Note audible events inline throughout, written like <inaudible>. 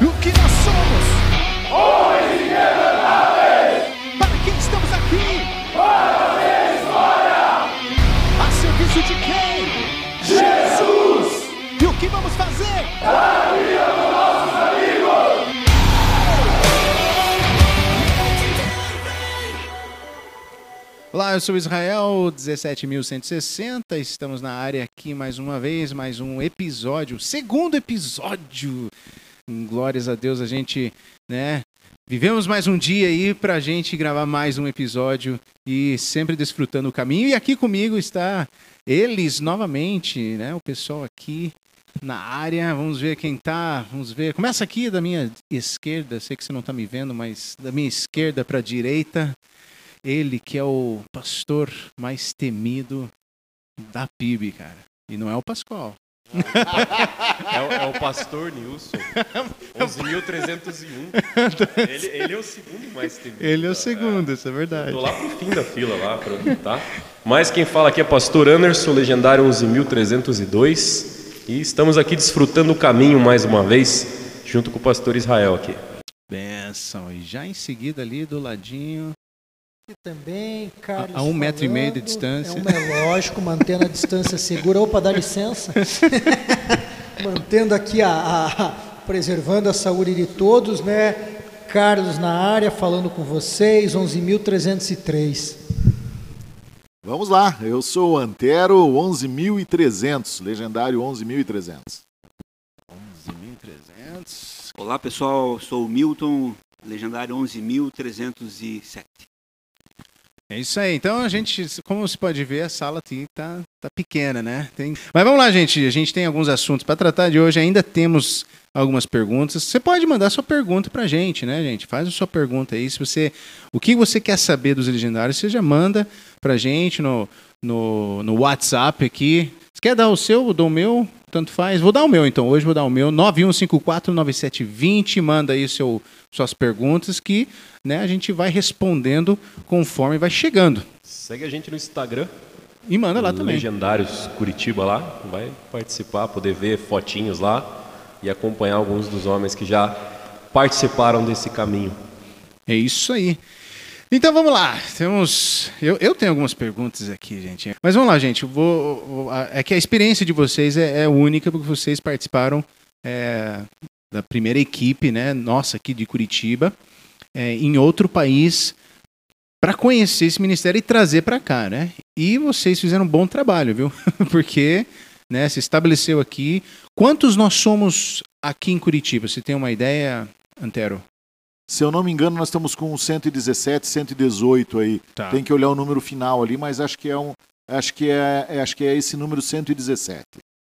O que Eu sou Israel 17160. Estamos na área aqui mais uma vez, mais um episódio, segundo episódio. Glórias a Deus, a gente, né, vivemos mais um dia aí pra gente gravar mais um episódio e sempre desfrutando o caminho. E aqui comigo está eles novamente, né, o pessoal aqui na área. Vamos ver quem tá, vamos ver. Começa aqui da minha esquerda, sei que você não tá me vendo, mas da minha esquerda para direita. Ele que é o pastor mais temido da PIB, cara. E não é o Pascoal. É, o- é o pastor Nilson, <laughs> 11.301. Ele, ele é o segundo mais temido. Ele é o segundo, isso é verdade. Tô lá pro fim da fila, lá, pra, tá? Mas quem fala aqui é pastor Anderson, legendário 11.302. E estamos aqui desfrutando o caminho mais uma vez, junto com o pastor Israel aqui. Benção. E já em seguida ali do ladinho. Também, Carlos. A- a um metro e meio de falando, distância. É, um, é lógico, mantendo a distância segura. Opa, dá licença. <laughs> mantendo aqui a, a- a- preservando a saúde de todos, né? Carlos na área, falando com vocês, 11.303. Vamos lá, eu sou o Antero 11.300, legendário 11.300. 11.300. Olá pessoal, sou o Milton, legendário 11.307. É isso aí. Então a gente, como você pode ver, a sala aqui tá, tá pequena, né? Tem... Mas vamos lá, gente. A gente tem alguns assuntos para tratar de hoje. Ainda temos algumas perguntas. Você pode mandar sua pergunta pra gente, né, gente? Faz a sua pergunta aí. Se você, o que você quer saber dos legendários, você já manda pra gente no, no, no WhatsApp aqui. Você quer dar o seu, eu dou o meu, tanto faz. Vou dar o meu então. Hoje vou dar o meu 91549720. Manda aí seu, suas perguntas que, né, a gente vai respondendo conforme vai chegando. Segue a gente no Instagram, E manda lá também. Legendários Curitiba lá. Vai participar, poder ver fotinhos lá e acompanhar alguns dos homens que já participaram desse caminho. É isso aí. Então vamos lá. Temos. Eu, eu tenho algumas perguntas aqui, gente. Mas vamos lá, gente. Vou, é que a experiência de vocês é, é única, porque vocês participaram é, da primeira equipe, né? Nossa, aqui de Curitiba, é, em outro país, para conhecer esse ministério e trazer para cá, né? E vocês fizeram um bom trabalho, viu? <laughs> porque né, se estabeleceu aqui. Quantos nós somos aqui em Curitiba? Você tem uma ideia, Antero? Se eu não me engano, nós estamos com 117, 118 aí. Tá. Tem que olhar o número final ali, mas acho que é um, acho que é, é- acho que é esse número 117.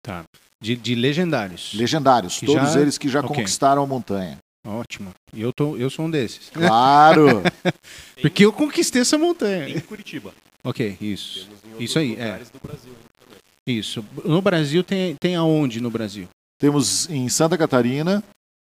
Tá. De, de legendários. Legendários, Que todos já- eles que já ok. conquistaram a montanha. Ótimo. E eu, tô, eu sou um desses. Claro. <laughs> Porque eu conquistei essa montanha. Em Curitiba. Ok, isso. Temos em outros Isso aí, do Brasil. Isso. No Brasil tem, tem aonde no Brasil? Temos em Santa Catarina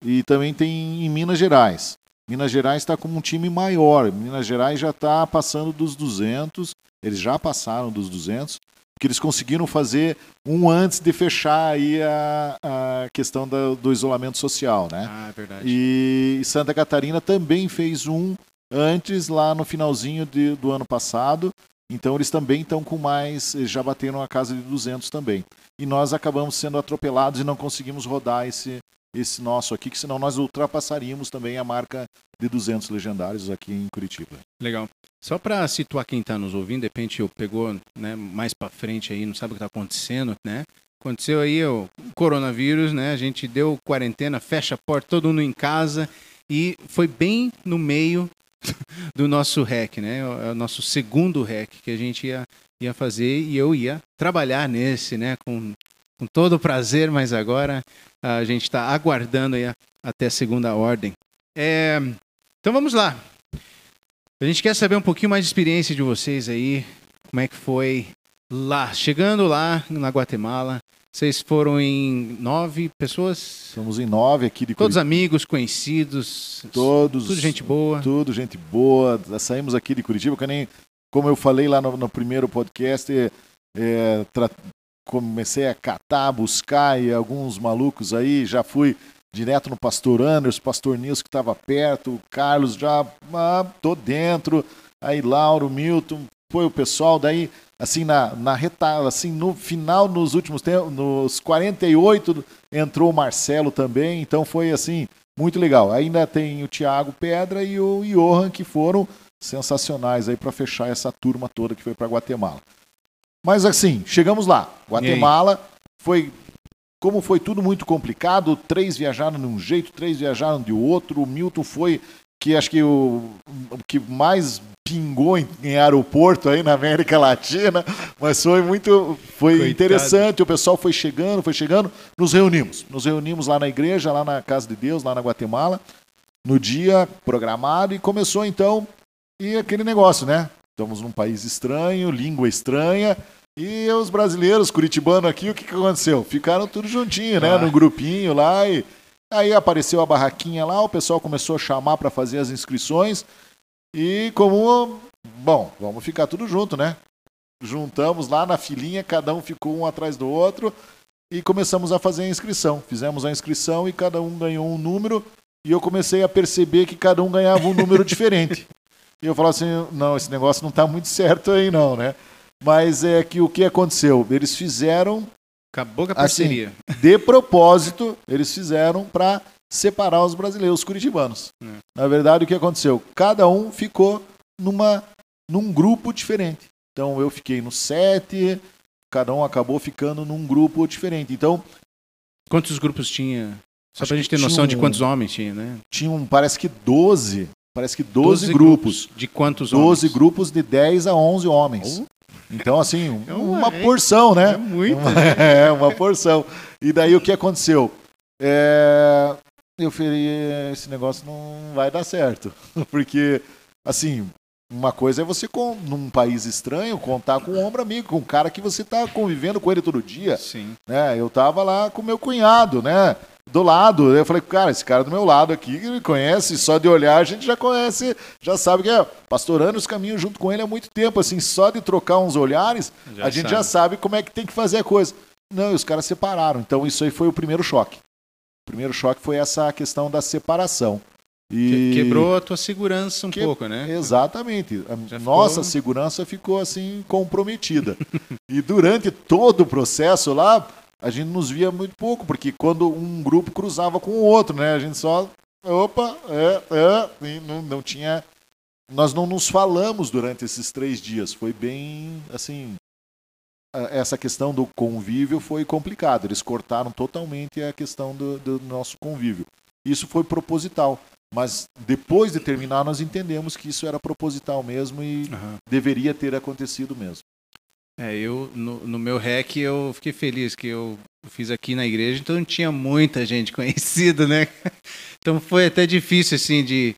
e também tem em Minas Gerais. Minas Gerais está com um time maior. Minas Gerais já está passando dos 200. Eles já passaram dos 200, porque eles conseguiram fazer um antes de fechar aí a, a questão da- do isolamento social, né? Ah, é verdade. E Santa Catarina também fez um antes, lá no finalzinho de- do ano passado. Então eles também estão com mais, eles já bateram a casa de 200 também. E nós acabamos sendo atropelados e não conseguimos rodar esse, esse nosso aqui, que senão nós ultrapassaríamos também a marca de 200 legendários aqui em Curitiba. Legal. Só para situar quem está nos ouvindo, de repente eu pegou né, mais para frente aí, não sabe o que está acontecendo, né? Aconteceu aí o coronavírus, né? A gente deu quarentena, fecha a porta, todo mundo em casa e foi bem no meio <laughs> do nosso REC, né? É o nosso segundo REC que a gente ia, ia fazer e eu ia trabalhar nesse, né? Com, com todo prazer, mas agora a gente está aguardando aí até a segunda ordem. É, então vamos lá. A gente quer saber um pouquinho mais de experiência de vocês aí, como é que foi lá, chegando lá na Guatemala. Vocês foram em nove pessoas? Estamos em nove aqui de Todos Curitiba. amigos, conhecidos, Todos. tudo gente boa. Tudo gente boa. Saímos aqui de Curitiba, que nem como eu falei lá no, no primeiro podcast, é, tra- comecei a catar, buscar e alguns malucos aí, já fui direto no pastor Anderson, pastor Nilson que estava perto, o Carlos já, ah, tô dentro, aí Lauro, Milton, foi o pessoal, daí assim na, na assim no final, nos últimos tempos, nos 48 entrou o Marcelo também, então foi assim muito legal. Ainda tem o Thiago Pedra e o Johan que foram sensacionais aí para fechar essa turma toda que foi para Guatemala. Mas assim, chegamos lá. Guatemala foi como foi tudo muito complicado, três viajaram de um jeito, três viajaram de outro. O Milton foi que acho que o, o que mais pingou em, em, aeroporto aí na América Latina, mas foi muito foi Coitado. interessante, o pessoal foi chegando, foi chegando, nos reunimos, nos reunimos lá na igreja, lá na casa de Deus, lá na Guatemala, no dia programado e começou então e aquele negócio, né? Estamos num país estranho, língua estranha, e os brasileiros, curitibanos aqui, o que, que aconteceu? Ficaram tudo juntinho, né? Ah. No grupinho lá e aí apareceu a barraquinha lá, o pessoal começou a chamar para fazer as inscrições. E como, bom, vamos ficar tudo junto, né? Juntamos lá na filinha, cada um ficou um atrás do outro e começamos a fazer a inscrição. Fizemos a inscrição e cada um ganhou um número e eu comecei a perceber que cada um ganhava um número <laughs> diferente. E eu falava assim, não, esse negócio não está muito certo aí não, né? Mas é que o que aconteceu? Eles fizeram Acabou com a parceria. Assim, de propósito, eles fizeram para separar os brasileiros, os curitibanos. É. Na verdade, o que aconteceu? Cada um ficou numa, num grupo diferente. Então, eu fiquei no sete, cada um acabou ficando num grupo diferente. Então. Quantos grupos tinha? Só para a gente ter noção um, de quantos homens tinha, né? Tinha, um, parece que 12. Parece que 12, 12 grupos. grupos. De quantos 12 homens? 12 grupos de 10 a 11 homens. Então, assim, é uma, uma porção, né? É muito. <laughs> É, uma porção. E daí o que aconteceu? É, eu falei, esse negócio não vai dar certo. <laughs> Porque, assim, uma coisa é você, com, num país estranho, contar com um ombro amigo, com um cara que você está convivendo com ele todo dia. Sim. Né? Eu tava lá com meu cunhado, né? Do lado. Eu falei, cara, esse cara do meu lado aqui, que me conhece, só de olhar a gente já conhece, já sabe que é. Pastorando os caminhos junto com ele há muito tempo, assim, só de trocar uns olhares, já a gente sabe. já sabe como é que tem que fazer a coisa. Não, e os caras separaram. Então isso aí foi o primeiro choque. O primeiro choque foi essa questão da separação. E... Quebrou a tua segurança um que... pouco, né? Exatamente. A Já nossa ficou... segurança ficou assim comprometida. <laughs> e durante todo o processo lá, a gente nos via muito pouco, porque quando um grupo cruzava com o outro, né? A gente só. Opa, é, é, não, não tinha. Nós não nos falamos durante esses três dias. Foi bem assim. Essa questão do convívio foi complicado. Eles cortaram totalmente a questão do, do nosso convívio. Isso foi proposital mas depois de terminar, nós entendemos que isso era proposital mesmo e uhum. deveria ter acontecido mesmo. É, eu, no, no, meu REC, eu fiquei feliz que eu fiz aqui na igreja, então não tinha muita gente <laughs> conhecida, né? Então foi até difícil, assim, de...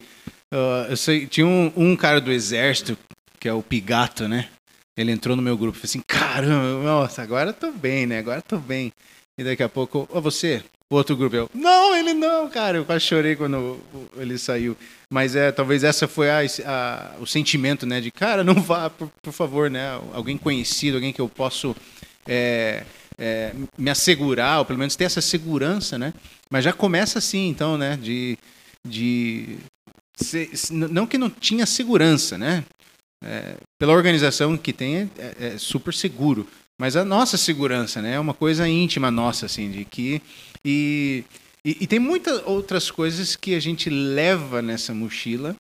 Uh, eu sei, tinha um, um, cara do exército, que é o Pigato, né? Ele entrou no meu grupo falou assim, caramba, nossa, agora eu tô bem, né? Agora eu tô bem. E daqui a pouco, ô, oh, você, o outro grupo, eu, não, ele não, cara. Eu quase chorei quando ele saiu. Mas é, talvez essa foi a, a, o sentimento, né? De, cara, não vá, por, por, favor, né? Alguém conhecido, alguém que eu posso é, é, me assegurar, ou pelo menos ter essa segurança, né? Mas já começa assim, então, né? De, de não que não tinha segurança, né? É, pela organização que tem, é, é, é super seguro. Mas a nossa segurança, né? É uma coisa íntima nossa, assim, de que e, e, e, tem muitas outras coisas que a gente leva nessa mochila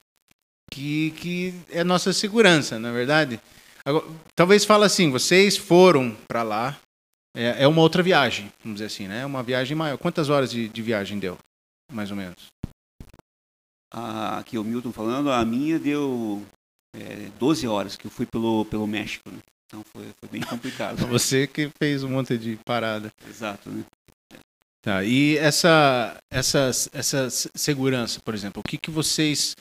que, que é nossa segurança, na é verdade. Agora, talvez fala assim, vocês foram para lá, é, é, uma outra viagem, vamos dizer assim, né? Uma viagem maior. Quantas horas de, de viagem deu, mais ou menos? Ah, aqui o Milton falando, a minha deu é, 12 horas que eu fui pelo, pelo México, né? Então foi, foi bem complicado. <laughs> Você que fez um monte de parada. Exato, né? Tá, e essa, essa, essa segurança, por exemplo, o que, que vocês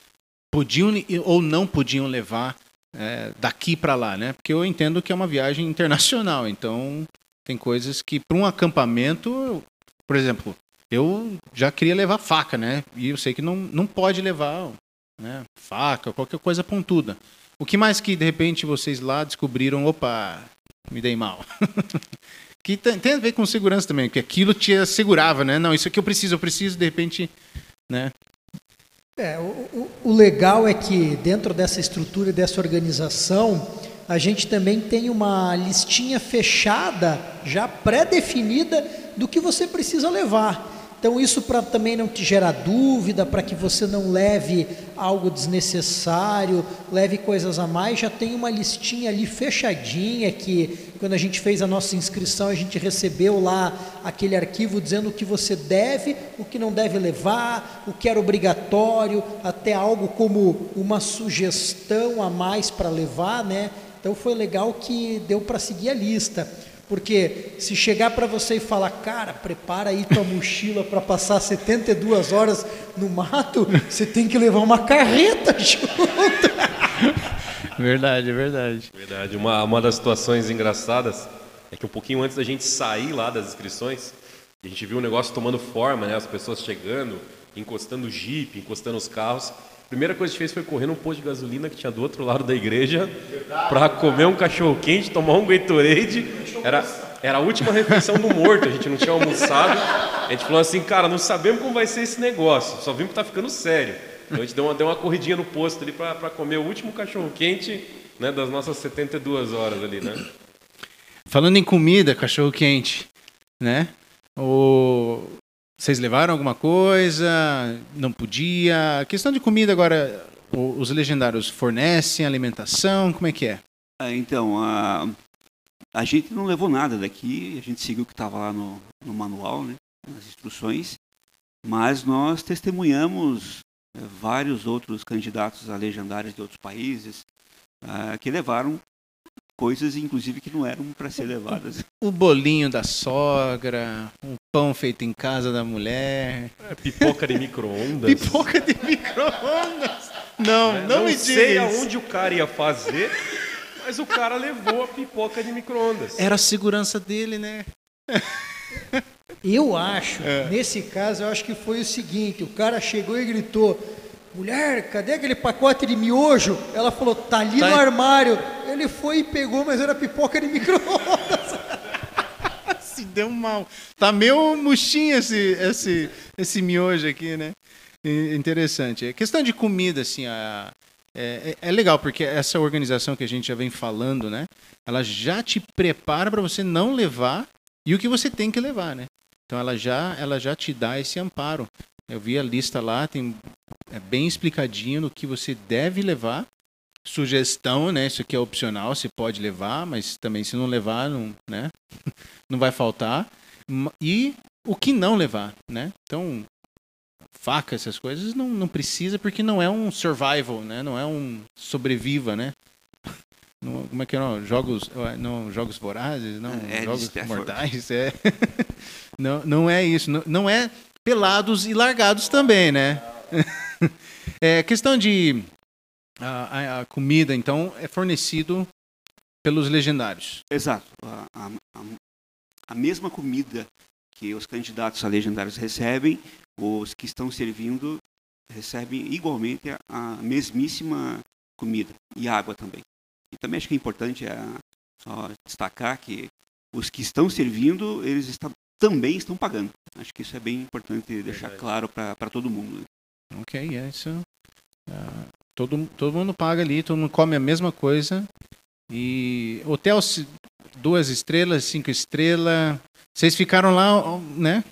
podiam ou não podiam levar é, daqui para lá, né? Porque eu entendo que é uma viagem internacional, então tem coisas que para um acampamento, por exemplo, eu já queria levar faca, né? E eu sei que não, não pode levar né, faca, qualquer coisa pontuda. O que mais que de repente vocês lá descobriram, opa, me dei mal? <laughs> Que tem, a ver com segurança também, que aquilo te assegurava, né? Não, isso aqui eu preciso, eu preciso, de repente, né? É, o, o, o legal é que dentro dessa estrutura e dessa organização, a gente também tem uma listinha fechada, já pré-definida, do que você precisa levar. Então, isso para também não te gerar dúvida, para que você não leve algo desnecessário, leve coisas a mais, já tem uma listinha ali fechadinha que quando a gente fez a nossa inscrição, a gente recebeu lá aquele arquivo dizendo o que você deve, o que não deve levar, o que era obrigatório, até algo como uma sugestão a mais para levar, né? Então foi legal que deu para seguir a lista. Porque se chegar para você e falar, cara, prepara aí tua mochila para passar 72 horas no mato, você tem que levar uma carreta <laughs> junto. Verdade, verdade. Verdade. Uma, uma das situações engraçadas é que um pouquinho antes da gente sair lá das inscrições, a gente viu o negócio tomando forma, né? As pessoas chegando, encostando o jipe, encostando os carros. A primeira coisa que a gente fez foi correr num posto de gasolina que tinha do outro lado da igreja para comer um cachorro quente, tomar um Gatorade. Era, era a última refeição do morto, a gente não tinha almoçado. A gente falou assim, cara, não sabemos como vai ser esse negócio, só vimos que tá ficando sério. Então a gente deu uma, deu uma corridinha no posto ali para comer o último cachorro quente né, das nossas 72 horas ali, né? Falando em comida, cachorro quente, né? O... Vocês levaram alguma coisa? Não podia? A questão de comida agora, os legendários fornecem alimentação? Como é que é? Ah, então, a, a gente não levou nada daqui, a gente seguiu o que estava lá no, no manual, né, nas instruções, mas nós testemunhamos é, vários outros candidatos a legendários de outros países uh, que levaram coisas, inclusive, que não eram para ser levadas. O bolinho da sogra, um pão feito em casa da mulher. É, pipoca de micro-ondas. <laughs> pipoca de micro-ondas. Não, é, não, não me sei diga aonde o cara ia fazer, mas o cara levou a pipoca de micro-ondas. Era a segurança dele, né? Eu acho, é. nesse caso, eu acho que foi o seguinte: o cara chegou e gritou: Mulher, cadê aquele pacote de miojo? Ela falou: Tá ali tá no armário. Ele foi e pegou, mas era pipoca de micro-ondas. Se deu mal. Tá meio murchinho esse, esse, esse miojo aqui, né? Interessante. A questão de comida, assim, a, é, é, é, legal, porque essa organização que a gente já vem falando, né? Ela já te prepara para você não levar e o que você tem que levar, né? Então ela já, ela já te dá esse amparo. Eu vi a lista lá, tem é bem explicadinho no que você deve levar. Sugestão, né? Isso aqui é opcional, você pode levar, mas também se não levar, não, né? <laughs> não vai faltar. E o que não levar, né? Então, faca, essas coisas, não, não precisa porque não é um survival, né? Não é um sobreviva, né? <laughs> Não, como é que é? Não? Jogos, não, jogos vorazes, não, é, jogos mortais, é. <laughs> não, não é isso, não, não é pelados e largados também, né? é questão de a, a, comida, então, é fornecido pelos legendários. Exato. A, a, a mesma comida que os candidatos a legendários recebem, os que estão servindo recebem igualmente a, a mesmíssima comida e água também. E também acho que é importante é, só destacar que os que estão servindo, eles estão, também estão pagando. Acho que isso é bem importante deixar claro para todo mundo. Ok, é isso. Uh, todo, todo mundo paga ali, todo mundo come a mesma coisa. E hotel duas estrelas, cinco estrelas. Vocês ficaram lá, né?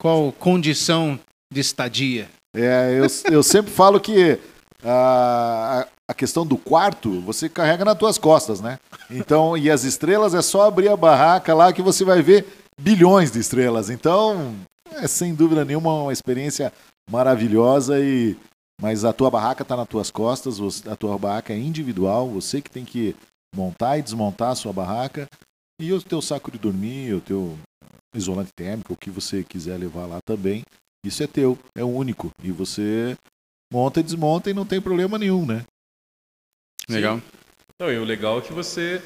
Qual condição de estadia? É, eu, eu sempre falo que a, a questão do quarto você carrega nas tuas costas, né? Então, e as estrelas é só abrir a barraca lá que você vai ver bilhões de estrelas. Então, é sem dúvida nenhuma uma experiência maravilhosa e mas a tua barraca está nas tuas costas, a tua barraca é individual, você que tem que montar e desmontar a sua barraca e o teu saco de dormir, o teu isolante térmico, o que você quiser levar lá também, isso é teu, é único e você monta e desmonta e não tem problema nenhum, né? Legal. Não, e o legal é que você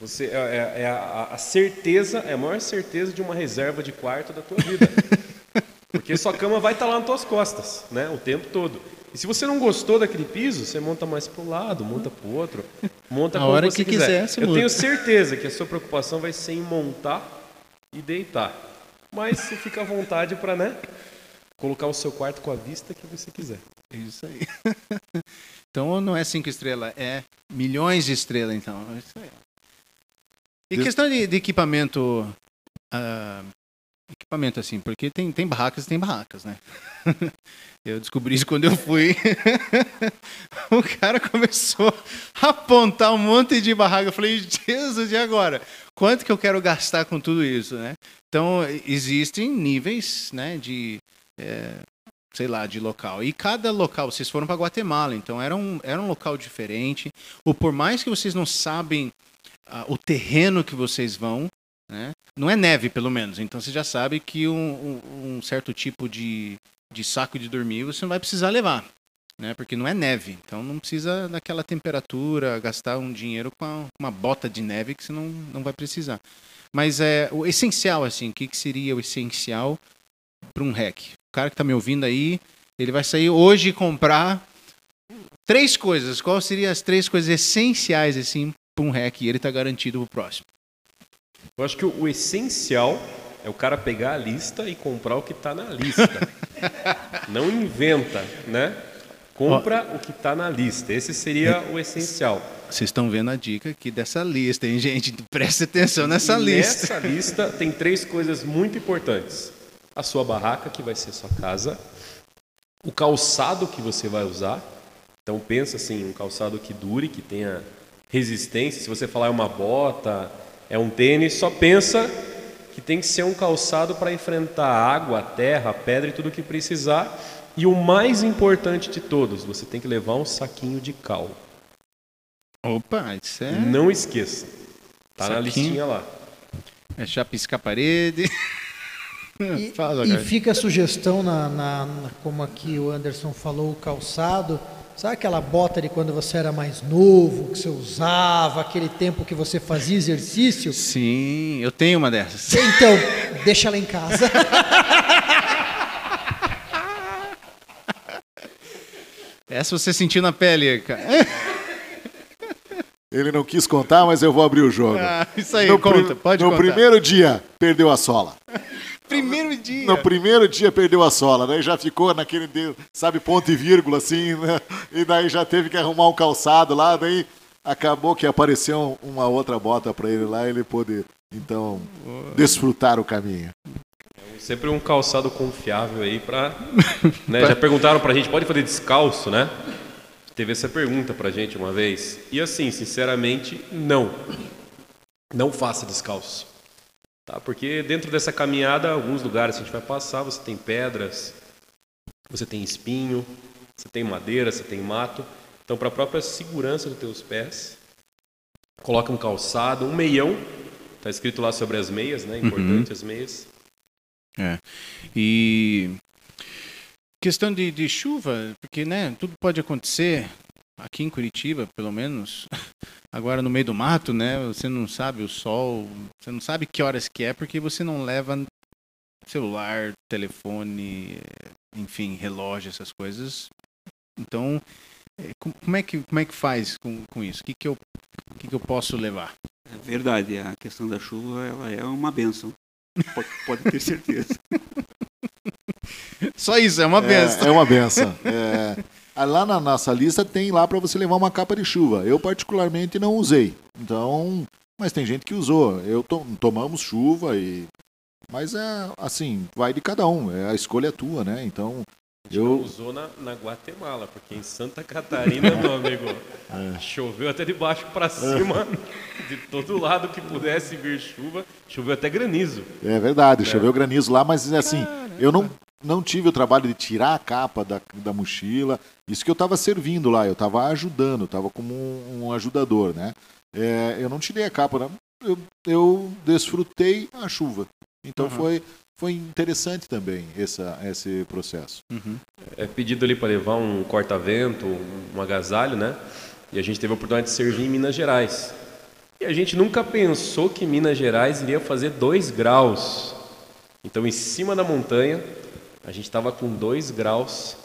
você é, é, é a, a, certeza, é a maior certeza de uma reserva de quarto da tua vida. <laughs> Porque sua cama vai estar tá lá nas tuas costas, né? O tempo todo. E se você não gostou daquele piso, você monta mais para o lado, monta para o outro, monta a como hora você que quiser. quiser Eu tenho certeza que a sua preocupação vai ser em montar e deitar. Mas você fica à vontade para, né, colocar o seu quarto com a vista que você quiser. Isso aí. <laughs> então não é cinco estrelas, é milhões de estrelas, então. É isso aí. E questão de, de equipamento. ah, equipamento, assim, porque tem, tem barracas tem barracas, né? <laughs> eu descobri isso quando eu fui. <laughs> o cara começou a apontar um monte de barraca. Eu falei, Jesus, e agora? Quanto que eu quero gastar com tudo isso, né? Então, existem níveis, né, de. é, sei lá, de local. E cada local, vocês foram para Guatemala, então era um, era um local diferente. Ou por mais que vocês não sabem ah, o terreno que vocês vão, né? Não é neve, pelo menos. Então você já sabe que um, um- um certo tipo de, de saco de dormir você não vai precisar levar. Né? Porque não é neve. Então não precisa daquela temperatura, gastar um dinheiro com a- uma bota de neve que você não, não vai precisar. Mas é o essencial, assim, o que, que seria o essencial para um hack? O cara que está me ouvindo aí, ele vai sair hoje e comprar três coisas. Quais seriam as três coisas essenciais, assim, para um hack? E ele está garantido pro próximo. Eu acho que o, o essencial é o cara pegar a lista e comprar o que está na lista. <laughs> Não inventa, né? Compra o que está na lista. Esse seria o essencial. Vocês estão vendo a dica aqui dessa lista, hein, gente? <laughs> Preste atenção nessa E lista. Nessa lista tem três coisas muito importantes: a sua barraca, que vai ser sua casa, o calçado que você vai usar. Então pensa assim, um calçado que dure, que tenha resistência. Se você falar é uma bota, é um tênis, só pensa que tem que ser um calçado para enfrentar a água, a terra, a pedra e tudo o que precisar. E o mais importante de todos, você tem que levar um saquinho de cal. Opa, isso é, Não esqueça. Tá na Saquinho. listinha lá. é chapiscar a parede. E, <laughs> Fala, e fica a sugestão, na, na- na- como aqui o Anderson falou, o calçado. Sabe aquela bota de quando você era mais novo, que você usava, aquele tempo que você fazia exercício? Sim, eu tenho uma dessas. Então, deixa ela em casa. <laughs> Essa você sentiu na pele, cara. <laughs> Ele não quis contar, mas eu vou abrir o jogo. Ah, isso aí, no conta, pode no contar. primeiro dia, perdeu a sola. Dia. No primeiro dia perdeu a sola, daí já ficou naquele, sabe, ponto e vírgula assim, né? E daí já teve que arrumar um calçado lá, daí acabou que apareceu uma outra bota para ele lá, ele pôde então desfrutar o caminho. Sempre um calçado confiável aí pra. <laughs> né, Já perguntaram pra gente, pode fazer descalço, né? Teve essa pergunta pra gente uma vez. E assim, sinceramente, não. Não faça descalço. Tá? Porque dentro dessa caminhada, alguns lugares que a gente vai passar, você tem pedras, você tem espinho, você tem madeira, você tem mato. Então, para a própria segurança dos teus pés, coloca um calçado, um meião. Tá escrito lá sobre as meias, né? Importante as meias. E questão de, de chuva, porque né, tudo pode acontecer aqui em Curitiba, pelo menos. <laughs> Agora no meio do mato, né? Você não sabe o sol, você não sabe que horas que é, porque você não leva celular, telefone, enfim, relógio, essas coisas. Então, com- como é que como é que faz com, com isso? O que que eu o que que eu posso levar? É verdade, a questão da chuva ela é uma benção. Pode, pode ter certeza. <laughs> Só isso, é uma benção. É, é uma benção. É, lá na nossa lista tem lá para você levar uma capa de chuva. Eu particularmente não usei. Então, mas tem gente que usou. Eu to- tomamos chuva e mas é assim, vai de cada um. É, a escolha é tua, né? Então, A gente não eu usou na, na Guatemala, porque em Santa Catarina, meu amigo, <laughs> choveu até de baixo para cima, de todo lado que pudesse vir chuva, choveu até granizo. É verdade, choveu granizo lá, mas assim, eu não, não tive o trabalho de tirar a capa da, da mochila. Isso que eu estava servindo lá, eu estava ajudando, estava como um, um ajudador, né? É, eu não tirei a capa, eu, eu desfrutei a chuva. Então Uhum. foi, foi interessante também essa, esse processo. Uhum. É pedido ali para levar um corta-vento, um agasalho, né? E a gente teve a oportunidade de servir em Minas Gerais. E a gente nunca pensou que Minas Gerais iria fazer 2 graus. Então, em cima da montanha, a gente estava com 2 graus.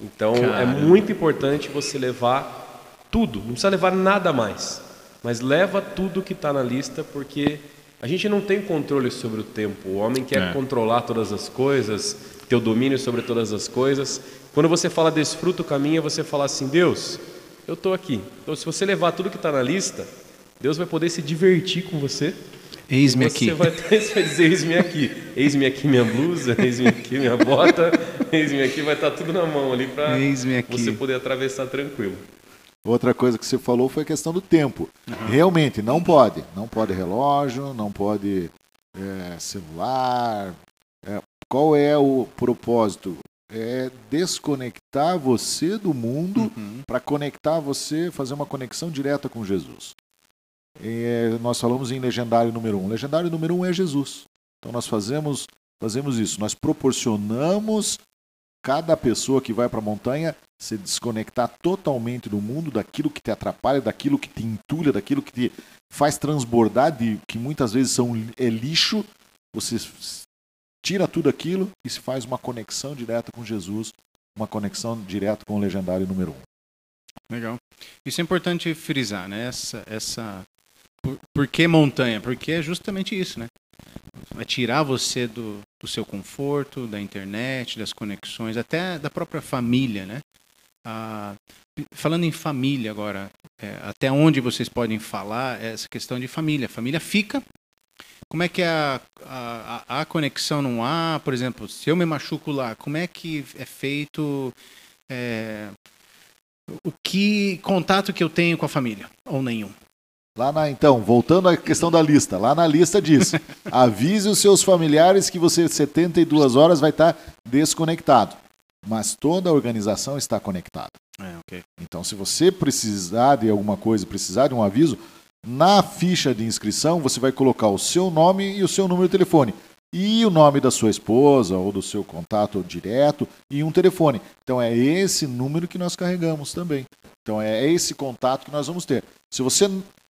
Então, é Caramba. muito importante você levar tudo. Não precisa levar nada mais. Mas leva tudo que está na lista, porque a gente não tem controle sobre o tempo. O homem quer É. controlar todas as coisas, ter o domínio sobre todas as coisas. Quando você fala desfruta o caminho, você fala assim: Deus, eu estou aqui. Então, se você levar tudo que está na lista, Deus vai poder se divertir com você. Eis-me Você aqui. vai, <laughs> você vai dizer: Eis-me aqui. Eis-me aqui minha blusa, eis-me aqui minha bota, eis-me aqui. Vai estar tudo na mão ali para você poder atravessar tranquilo. Outra coisa que você falou foi a questão do tempo. Realmente, não pode. Não pode relógio, não pode é, celular. É, qual é o propósito? É desconectar você do mundo Uhum. para conectar você, fazer uma conexão direta com Jesus. É, nós falamos em legendário número um. Legendário número um é Jesus. Então nós fazemos, fazemos isso. Nós proporcionamos cada pessoa que vai para a montanha se desconectar totalmente do mundo, daquilo que te atrapalha, daquilo que te entulha, daquilo que te faz transbordar, de, que muitas vezes são, é lixo. Você tira tudo aquilo e se faz uma conexão direta com Jesus, uma conexão direta com o legendário número um. Legal. Isso é importante frisar, né? Essa, essa... Por, por que montanha? Porque é justamente isso, né? Vai tirar você do, do seu conforto, da internet, das conexões, até da própria família, né? Ah, falando em família agora, é, até onde vocês podem falar essa questão de família? Família fica. Como é que é a, a, a- conexão não há? Por exemplo, se eu me machuco lá, como é que é feito é, o que contato que eu tenho com a família? Ou nenhum? Lá na, então, voltando à questão da lista, lá na lista diz: <laughs> avise os seus familiares que você 72 horas vai estar desconectado, mas toda a organização está conectada. É, ok. Então, se você precisar de alguma coisa, precisar de um aviso, na ficha de inscrição você vai colocar o seu nome e o seu número de telefone. E o nome da sua esposa ou do seu contato direto e um telefone. Então é esse número que nós carregamos também. Então é esse contato que nós vamos ter. Se você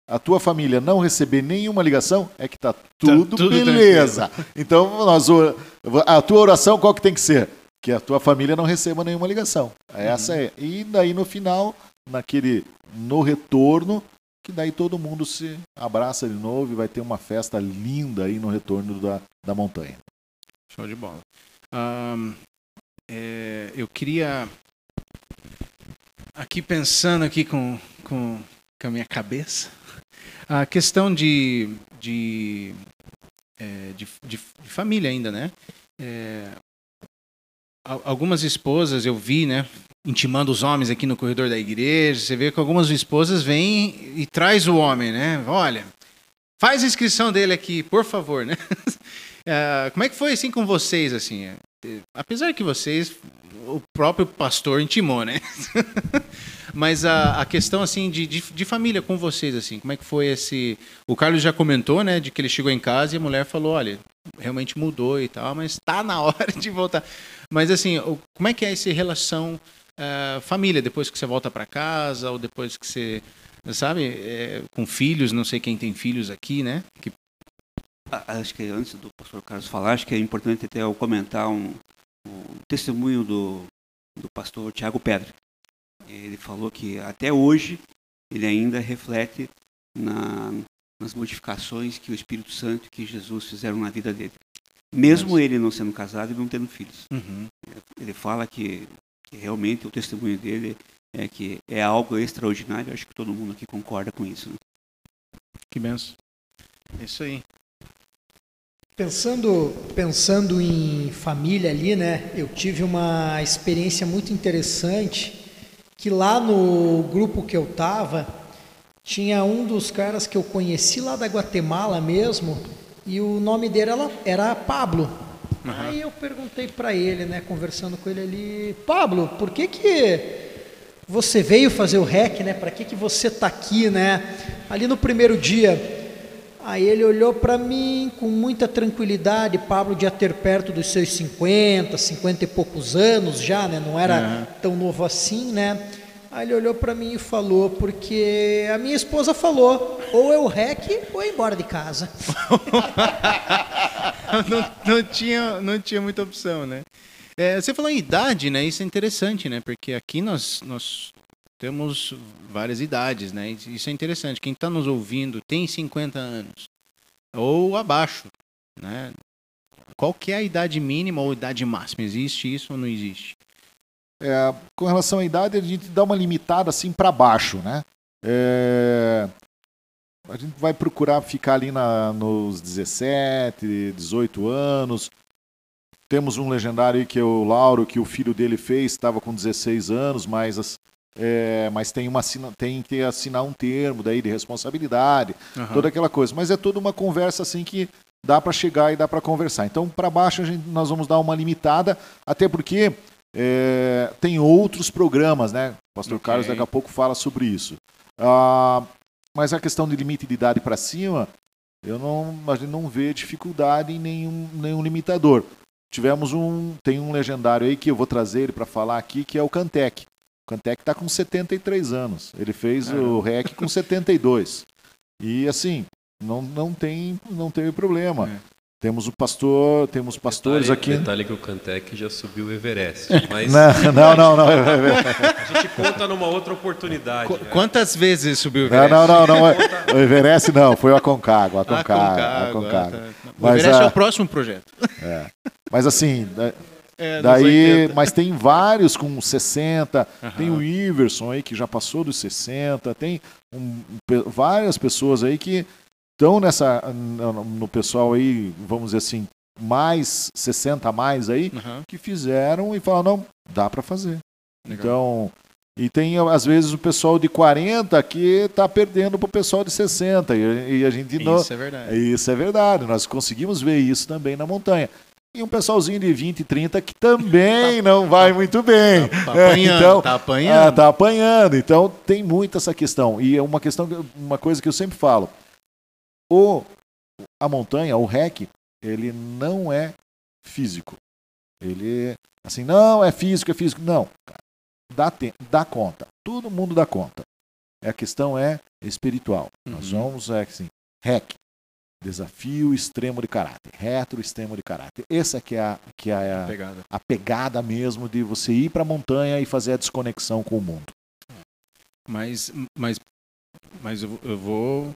a tua família não receber nenhuma ligação, é que tá tudo, tudo beleza. Então nós a tua oração qual que tem que ser? Que a tua família não receba nenhuma ligação. Essa é. E daí no final, naquele no retorno, que daí todo mundo se abraça de novo e vai ter uma festa linda aí no retorno da, da montanha. Show de bola. Ahn, é, eu queria aqui pensando aqui com, com, com a minha cabeça a questão de de, é, de, de- de família ainda, né? É, al- algumas esposas eu vi, né? Intimando os homens aqui no corredor da igreja. Você vê que algumas esposas vêm e traz o homem, né? Olha, faz a inscrição dele aqui, por favor, né? Ah, <laughs> como é que foi assim com vocês, assim? É, é, Apesar que vocês, o próprio pastor intimou, né? <laughs> Mas a, a questão, assim, de, de, de família com vocês, assim, como é que foi esse... O Carlos já comentou, né, de que ele chegou em casa e a mulher falou, olha, realmente mudou e tal, mas tá na <laughs> hora de voltar. Mas, assim, o- como é que é essa relação ah, família, depois que você volta para casa ou depois que você... Sabe, é, com filhos, não sei quem tem filhos aqui, né? Que Ah, Acho que antes do pastor Carlos falar, acho que é importante até eu comentar um, um testemunho do, do pastor Tiago Pedra. Ele falou que até hoje ele ainda reflete na, nas modificações que o Espírito Santo e que Jesus fizeram na vida dele. Mesmo Nossa. ele não sendo casado e não tendo filhos. Uhum. Ele fala que, que realmente o testemunho dele é que é algo extraordinário. Acho que todo mundo aqui concorda com isso. né? Que benção. É Isso aí. Pensando, pensando em família ali, né? Eu tive uma experiência muito interessante que lá no grupo que eu tava tinha um dos caras que eu conheci lá da Guatemala mesmo e o nome dele era, era Pablo. Aí eu perguntei para ele, né, conversando com ele ali, Pablo, por que que você veio fazer o REC, né? Para que que você tá aqui, né? Ali no primeiro dia, Aí ele olhou para mim com muita tranquilidade, Pablo de ter perto dos seus 50, 50 e poucos anos já, né? Não era Aham. tão novo assim, né? Aí ele olhou para mim e falou, porque a minha esposa falou, ou eu rec ou eu embora de casa. <laughs> não, não tinha, não tinha muita opção, né? É, você falou em idade, né? Isso é interessante, né? Porque aqui nós, nós temos várias idades, né? Isso é interessante. Quem está nos ouvindo tem 50 anos. ou abaixo, né? Qual que é a idade mínima ou idade máxima? Existe isso ou não existe? É, com relação à idade, a gente dá uma limitada assim para baixo, né? É, a gente vai procurar ficar ali na, nos 17, 18 anos. Temos um legendário aí que é o Lauro, que o filho dele fez, estava com 16 anos, mas, é, mas tem, uma, tem que assinar um termo daí de responsabilidade, uhum. toda aquela coisa. Mas é toda uma conversa assim que dá para chegar e dá para conversar. Então, para baixo, a gente, nós vamos dar uma limitada, até porque é, tem outros programas, né? O pastor okay. Carlos daqui a pouco fala sobre isso. Ah, mas a questão de limite de idade para cima, eu não, a gente não vê dificuldade em nenhum, nenhum limitador. Tivemos um, tem um legendário aí que eu vou trazer ele para falar aqui, que é o Cantec. O Cantec está com 73 anos. Ele fez o REC com 72. E assim, não, não tem não teve problema. É. Temos o pastor, temos pastores detalhe, aqui. Detalhe que o Cantec já subiu o Everest. <laughs> Mas não, não, não, não. A gente conta numa outra oportunidade. Qu né? Quantas vezes subiu o Everest? Não, não, <laughs> não, não. O Everest não, foi o Aconcagua. Aconcagua, Aconcagua. Tá. O Everest a... é o próximo projeto. É. Mas assim, é, daí, mas tem vários com 60, uhum. tem o Iverson aí que já passou dos 60, tem um, várias pessoas aí que estão nessa no, pessoal aí, vamos dizer assim, mais 60 a mais aí, uhum. que fizeram e falaram, não, dá para fazer. Legal. Então, e tem às vezes o pessoal de 40 que está perdendo para o pessoal de 60 e, e a gente não Isso é verdade. Isso é verdade. Nós conseguimos ver isso também na montanha. E um pessoalzinho de 20, 30 que também tá, não vai muito bem. Tá, tá apanhando, é, então, tá apanhando. Ah, tá apanhando. Então tem muito essa questão. E é uma questão, uma coisa que eu sempre falo. O, a montanha, o REC, ele não é físico. Ele, assim, não, é físico, é físico. Não, dá, tempo, dá conta. Todo mundo dá conta. A questão é espiritual. Uhum. Nós vamos, é assim, REC, desafio extremo de caráter, retro extremo de caráter. Essa que é a, que é a, pegada. a pegada mesmo de você ir para a montanha e fazer a desconexão com o mundo. Mas, mas, mas eu, eu vou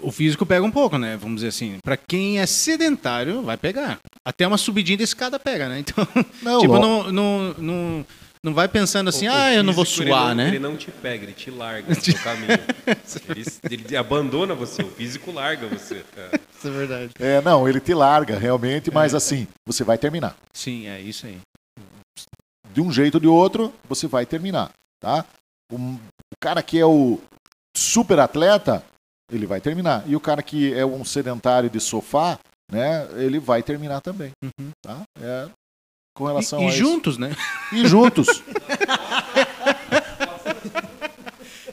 o físico pega um pouco, né? Vamos dizer assim. Para quem é sedentário, vai pegar. Até uma subidinha da escada pega, né? <laughs> Então, não, tipo, não, não, não, não vai pensando assim, o, ah, o eu não vou suar, ele não, né? Ele não te pega, ele te larga no seu caminho. <laughs> ele, ele, abandona você, o físico larga você. É. Isso é verdade. É, não, ele te larga realmente, mas é. assim, você vai terminar. Sim, é isso aí. De um jeito ou de outro, você vai terminar, tá? O, o cara que é o super atleta, ele vai terminar. E o cara que é um sedentário de sofá, né, ele vai terminar também. Uhum. Tá? É, com relação e, e juntos, né? E juntos. <laughs>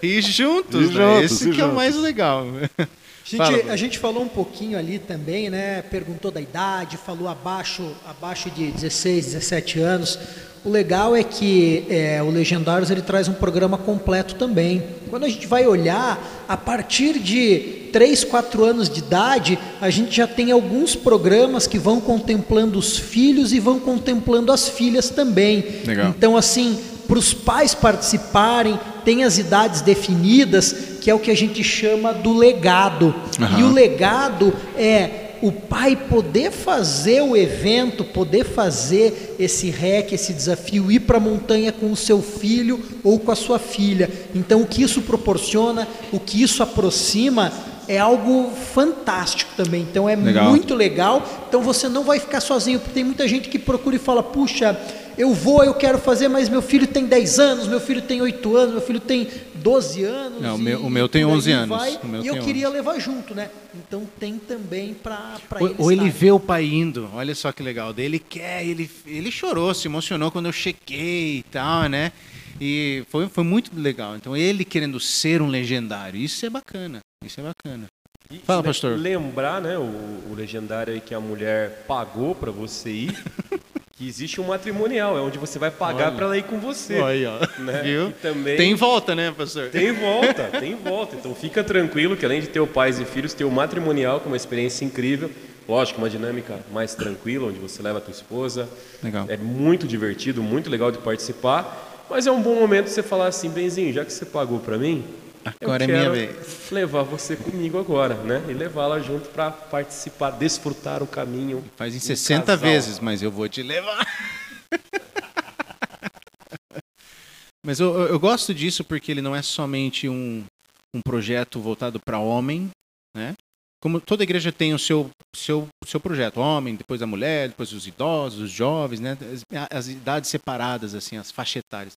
e juntos, e né? juntos Esse que juntos. é o mais legal. A gente, a gente, falou um pouquinho ali também, né? Perguntou da idade, falou abaixo, abaixo de 16, 17 anos. O legal é que é, o Legendários ele traz um programa completo também. Quando a gente vai olhar, a partir de 3, 4 anos de idade, a gente já tem alguns programas que vão contemplando os filhos e vão contemplando as filhas também. Legal. Então, assim, para os pais participarem, tem as idades definidas, que é o que a gente chama do legado. Uhum. E o legado é o pai poder fazer o evento, poder fazer esse REC, esse desafio, ir para a montanha com o seu filho ou com a sua filha. Então, o que isso proporciona, o que isso aproxima, é algo fantástico também. Então, é legal. muito legal. Então, você não vai ficar sozinho, porque tem muita gente que procura e fala: puxa eu vou, eu quero fazer, mas meu filho tem 10 anos, meu filho tem 8 anos, meu filho tem 12 anos. Não, o, meu, o meu tem 11 anos. Vai, e eu queria 11. levar junto, né? Então tem também para ele. Ou ele vê o pai indo, olha só que legal. Ele quer, ele, ele chorou, se emocionou quando eu chequei e tal, né? E foi, foi muito legal. Então ele querendo ser um legendário, isso é bacana. Isso é bacana. E Fala, pastor. Lembrar, né, o, o legendário aí que a mulher pagou para você ir. <laughs> que existe um matrimonial, é onde você vai pagar para ela ir com você. Olha, né? Viu? Também... Tem volta, né, pastor? Tem volta, <laughs> tem volta. Então fica tranquilo que além de ter o pais e filhos, tem o matrimonial, com uma experiência incrível. Lógico, uma dinâmica mais tranquila, onde você leva a tua esposa. Legal. É muito divertido, muito legal de participar. Mas é um bom momento você falar assim, Benzinho, já que você pagou para mim, Agora eu é minha vez. levar você comigo agora, né? E levá-la junto para participar, desfrutar o caminho. Faz em Um 60 casal. vezes, mas eu vou te levar. <laughs> mas eu, eu- gosto disso porque ele não é somente um, um projeto voltado para homem, né? Como toda igreja tem o seu, seu, seu projeto, homem, depois a mulher, depois os idosos, os jovens, né? As, as idades separadas, assim, as faixas etárias.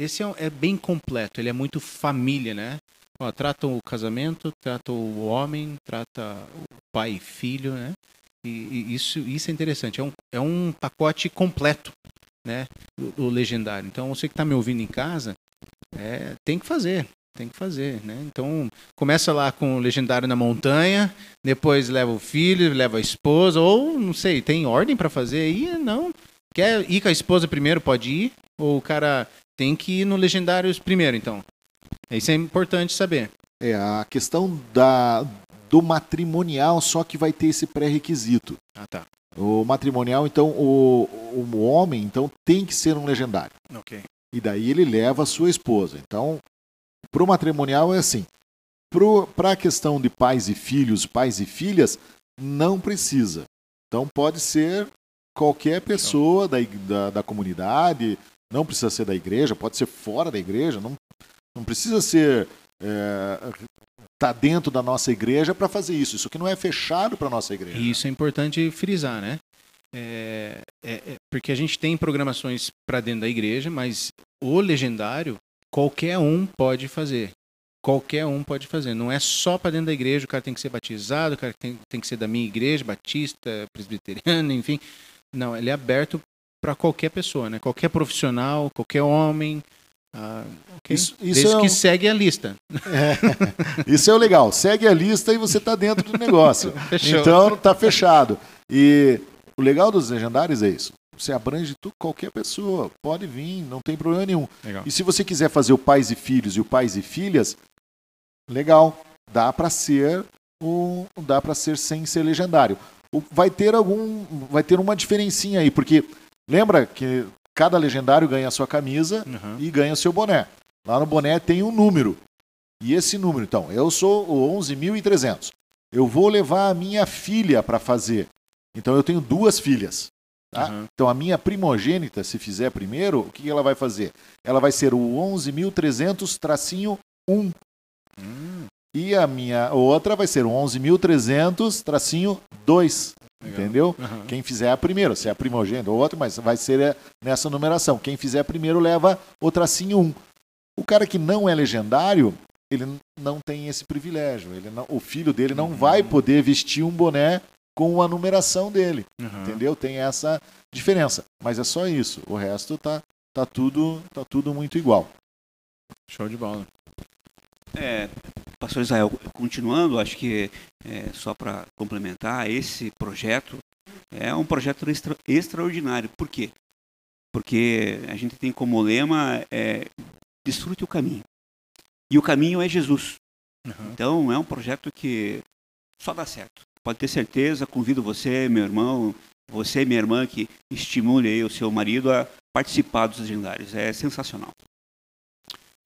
Esse é, é bem completo, ele é muito família, né? Ó, trata o casamento, trata o homem, trata o pai e filho, né? E, e isso, isso é interessante. É um, é um pacote completo, né? O, o legendário. Então, você que está me ouvindo em casa, é, tem que fazer. Tem que fazer, né? Então, começa lá com o legendário na montanha, depois leva o filho, leva a esposa, ou, não sei, tem ordem para fazer aí? Não. Quer ir com a esposa primeiro, pode ir, ou o cara tem que ir no legendário primeiro, então. Isso é importante saber. É, a questão da, do matrimonial só que vai ter esse pré-requisito. Ah, tá. O matrimonial, então, o, o homem então tem que ser um legendário. Ok. E daí ele leva a sua esposa. Então, pro matrimonial é assim. Para a questão de pais e filhos, pais e filhas, não precisa. Então pode ser qualquer pessoa da, da, da comunidade, não precisa ser da igreja, pode ser fora da igreja, não, não precisa ser. É, tá dentro da nossa igreja para fazer isso. Isso aqui não é fechado para nossa igreja. Isso é importante frisar, né? É, é- é- porque a gente tem programações para dentro da igreja, mas o legendário qualquer um pode fazer. Qualquer um pode fazer. Não é só para dentro da igreja, o cara tem que ser batizado, o cara tem, tem que ser da minha igreja, batista, presbiteriana, enfim. Não, ele é aberto para qualquer pessoa, né? Qualquer profissional, qualquer homem. ah, ok? Isso- isso Desde é um- que segue a lista. <laughs> Isso é o legal. Segue a lista e você está dentro do negócio. <laughs> Então tá fechado. E o legal dos legendários é isso. Você abrange tu, qualquer pessoa, pode vir, não tem problema nenhum. Legal. E se você quiser fazer o pais e filhos e o pais e filhas, legal, dá para ser um, dá para ser sem ser legendário. Vai ter algum, vai ter uma diferencinha aí, porque lembra que cada legendário ganha a sua camisa Aham. e ganha seu boné. Lá no boné tem um número. E esse número, então, eu sou o 11.300. Eu vou levar a minha filha para fazer. Então eu tenho duas filhas. Tá? Aham. Então a minha primogênita, se fizer primeiro, o que ela vai fazer? Ela vai ser o 11.300-1. Hum, E a minha outra vai ser o 11.300-2. legal. Entendeu? Aham. Quem fizer a primeiro, se é a primogênita ou outra, mas vai ser é, nessa numeração. Quem fizer primeiro leva o tracinho 1. O cara que não é legendário, ele não tem esse privilégio. Ele não- o filho dele não Uhum. vai poder vestir um boné com a numeração dele. Aham. Entendeu? Tem essa diferença. Mas é só isso. O resto tá, tá, tudo, tá tudo muito igual. Show de bola. É, Israel, continuando, acho que é, só para complementar, esse projeto é um projeto extra- extraordinário. Por quê? Porque a gente tem como lema é, desfrute o caminho. E o caminho é Jesus. Aham. Então é um projeto que só dá certo. Pode ter certeza, convido você, meu irmão, você, minha irmã, que estimule o seu marido a participar dos legendários. É sensacional.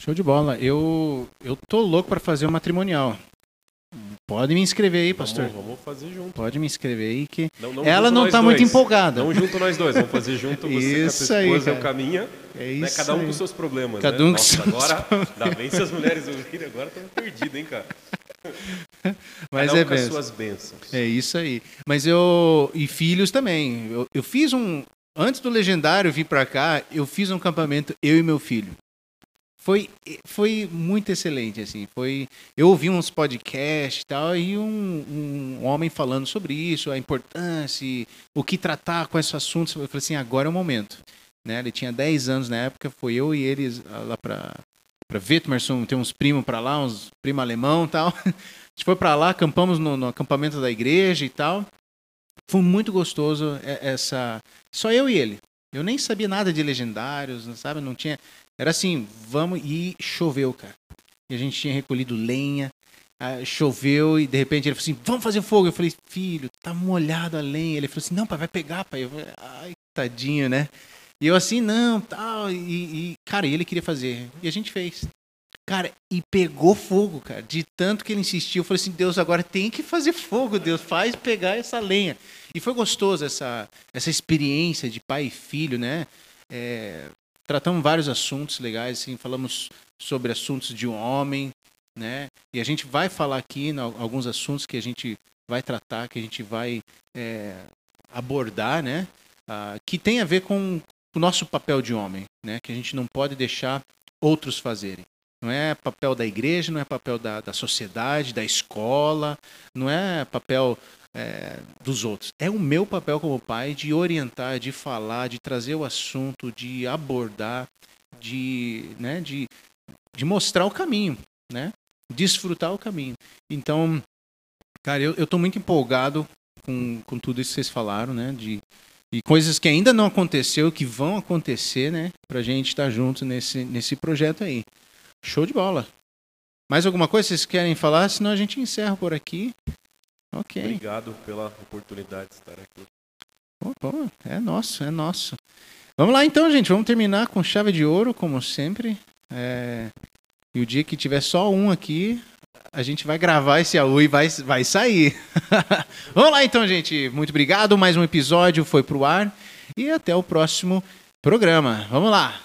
Show de bola. Eu, eu tô louco para fazer o matrimonial. Pode me inscrever aí, pastor. Vamos, vamos fazer junto. Pode me inscrever aí que Não, não ela não nós tá muito empolgada. Não junto nós dois, vamos fazer junto você Isso com a aí, esposa, cara. eu caminha, É né? isso. Cada um aí. com seus problemas, Cada né? um com Nossa, seus agora, <laughs> ainda bem se as mulheres ouvirem, agora estamos perdidos, hein, cara? Mas Cada um é com suas bênçãos. É isso aí. Mas eu. E filhos também. Eu, eu fiz um. Antes do Legendário vir pra cá, eu fiz um campamento, eu e meu filho. Foi, foi muito excelente, assim. Foi, eu ouvi uns podcasts e tal, e um, um homem falando sobre isso, a importância, o que tratar com esses assuntos. Eu falei assim, agora é o momento. Né? Ele tinha 10 anos na época, foi eu e eles ah, lá pra, pra Wittmerson, tem uns primos pra lá, uns primo alemão e tal. <laughs> A gente foi pra lá, acampamos no, no acampamento da igreja e tal. Foi muito gostoso é- essa. Só eu e ele. Eu nem sabia nada de legendários, sabe? Não tinha. Era assim, vamos e choveu, cara. E a gente tinha recolhido lenha. ah, choveu e de repente ele falou assim: vamos fazer fogo. Eu falei, filho, tá molhado a lenha. Ele falou assim: não, pai, vai pegar, pai. Eu falei, ai, tadinho, né? E eu assim, não, tal. E, e, cara, ele queria fazer. E a gente fez. Cara, e pegou fogo, cara. De tanto que ele insistiu, eu falei assim: Deus, agora tem que fazer fogo, Deus, faz pegar essa lenha. E foi gostoso essa, essa experiência de pai e filho, né? É, tratamos vários assuntos legais, assim, falamos sobre assuntos de um homem, né? E a gente vai falar aqui alguns assuntos que a gente vai tratar, que a gente vai é, abordar, né? Ah, que tem a ver com o nosso papel de homem, né? Que a gente não pode deixar outros fazerem. Não é papel da igreja, não é papel da, da sociedade, da escola, não é papel é, dos outros. É o meu papel como pai de orientar, de falar, de trazer o assunto, de abordar, de, né, de, de mostrar o caminho, né? Desfrutar o caminho. Então, cara, eu, eu muito empolgado com, com tudo isso que vocês falaram, né? De, e coisas que ainda não aconteceu, que vão acontecer, né? Pra gente estar junto nesse, nesse projeto aí. Show de bola. Mais alguma coisa vocês querem falar? Senão a gente encerra por aqui. Ok. Obrigado pela oportunidade de estar aqui. É nosso, é nosso. Vamos lá então, gente. Vamos terminar com chave de ouro, como sempre. É... E o dia que tiver só um aqui, a gente vai gravar esse AU e vai, vai sair. <laughs> Vamos lá então, gente. Muito obrigado. Mais um episódio foi pro ar. E até o próximo programa. Vamos lá.